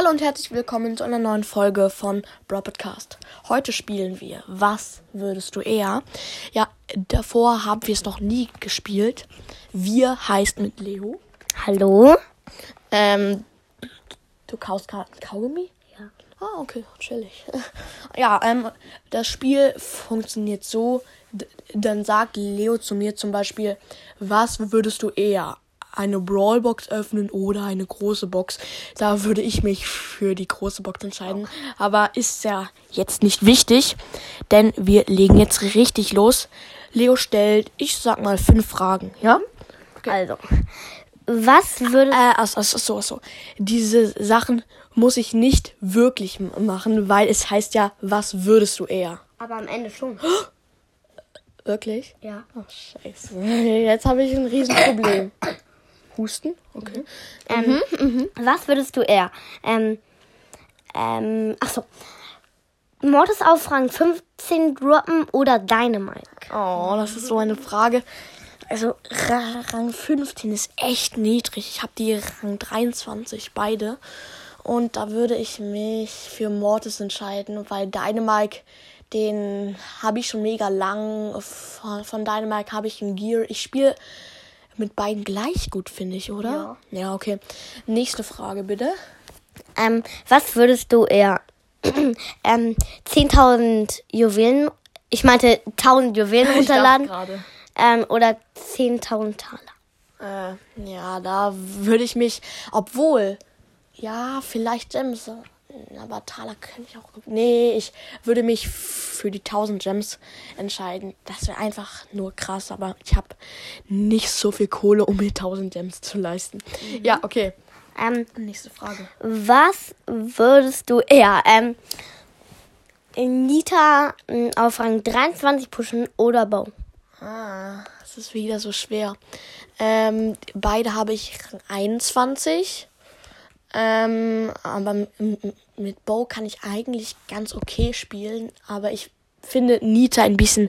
Hallo und herzlich willkommen zu einer neuen Folge von Bro Podcast. Heute spielen wir Was würdest du eher? Ja, davor haben wir es noch nie gespielt. Wir heißt mit Leo. Hallo? Ähm, du kaust gerade Kaugummi? Ja. Ah, okay, chillig. ja, ähm, das Spiel funktioniert so, dann sagt Leo zu mir zum Beispiel, was würdest du eher? Eine Brawlbox öffnen oder eine große Box. Da würde ich mich für die große Box entscheiden. Aber ist ja jetzt nicht wichtig, denn wir legen jetzt richtig los. Leo stellt, ich sag mal, fünf Fragen, ja? Also, was würde. Äh, ach, so, ach so. Diese Sachen muss ich nicht wirklich machen, weil es heißt ja, was würdest du eher? aber am Ende schon. Wirklich? Ja. Oh, scheiße. Jetzt habe ich ein Riesenproblem. Husten? Okay. Ähm, Was würdest du eher? Ähm, ähm, ach so. Mortis auf Rang 15 droppen oder Dynamite? Oh, das ist so eine Frage. Also, Ra- Rang 15 ist echt niedrig. Ich habe die Rang 23 beide. Und da würde ich mich für Mortis entscheiden, weil Dynamike, den habe ich schon mega lang. Von, von Dynamike habe ich einen Gear. Ich spiele mit beiden gleich gut, finde ich, oder? Ja. Ja, okay. Nächste Frage, bitte. Ähm, was würdest du eher? ähm, 10.000 Juwelen. Ich meinte 1.000 Juwelen runterladen. gerade. Ähm, oder 10.000 Taler. Äh, ja, da würde ich mich, obwohl, ja, vielleicht Gems, äh, aber Taler könnte ich auch. Nee, ich würde mich für die 1000 Gems entscheiden. Das wäre einfach nur krass, aber ich habe nicht so viel Kohle, um mir 1000 Gems zu leisten. Ja, okay. Ähm, Nächste Frage. Was würdest du eher? Ähm, Nita m, auf Rang 23 pushen oder Bow? Ah, das ist wieder so schwer. Ähm, beide habe ich Rang 21. Ähm, aber mit Bo kann ich eigentlich ganz okay spielen. Aber ich finde Nita ein bisschen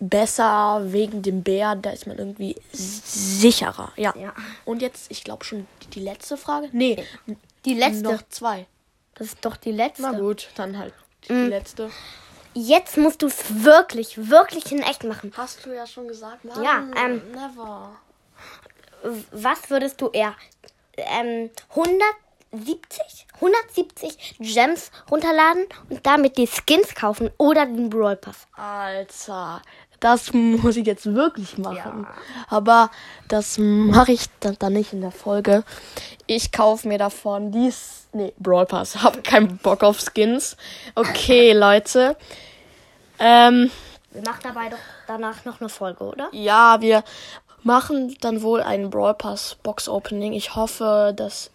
besser wegen dem Bär. Da ist man irgendwie sicherer. Ja. Ja. Und jetzt, ich glaube schon die, letzte Frage. Nee, Die letzte. noch zwei. Das ist doch die letzte. Na gut, dann halt die Mm. letzte. Jetzt musst du es wirklich, wirklich in echt machen. Hast du ja schon gesagt. Mann, Ja, ähm, never. Was würdest du eher? Ähm, 170? 170 Gems runterladen und damit die Skins kaufen oder den Brawl Pass? Alter, das muss ich jetzt wirklich machen. Aber das mache ich dann, dann nicht in der Folge. Ich kaufe mir davon dies. Nee, Brawl Pass. Hab keinen Bock auf Skins. Okay, Leute. Ähm, Wir machen dabei doch danach noch eine Folge, oder? ja, wir machen dann wohl einen Brawl Pass Box Opening. Ich hoffe, das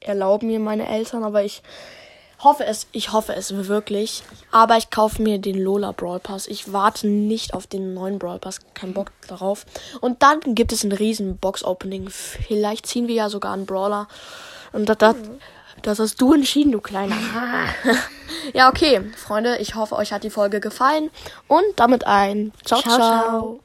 erlauben mir meine Eltern, aber ich hoffe es, ich hoffe es wirklich. Aber ich kaufe mir den Lola Brawl Pass. Ich warte nicht auf den neuen Brawl Pass, kein Bock darauf. Und dann gibt es ein riesen Box Opening. Vielleicht ziehen wir ja sogar einen Brawler. Und das, das, das hast du entschieden, du kleiner. ja, okay, Freunde, ich hoffe, euch hat die Folge gefallen. Und damit ein ciao. Ciao, ciao.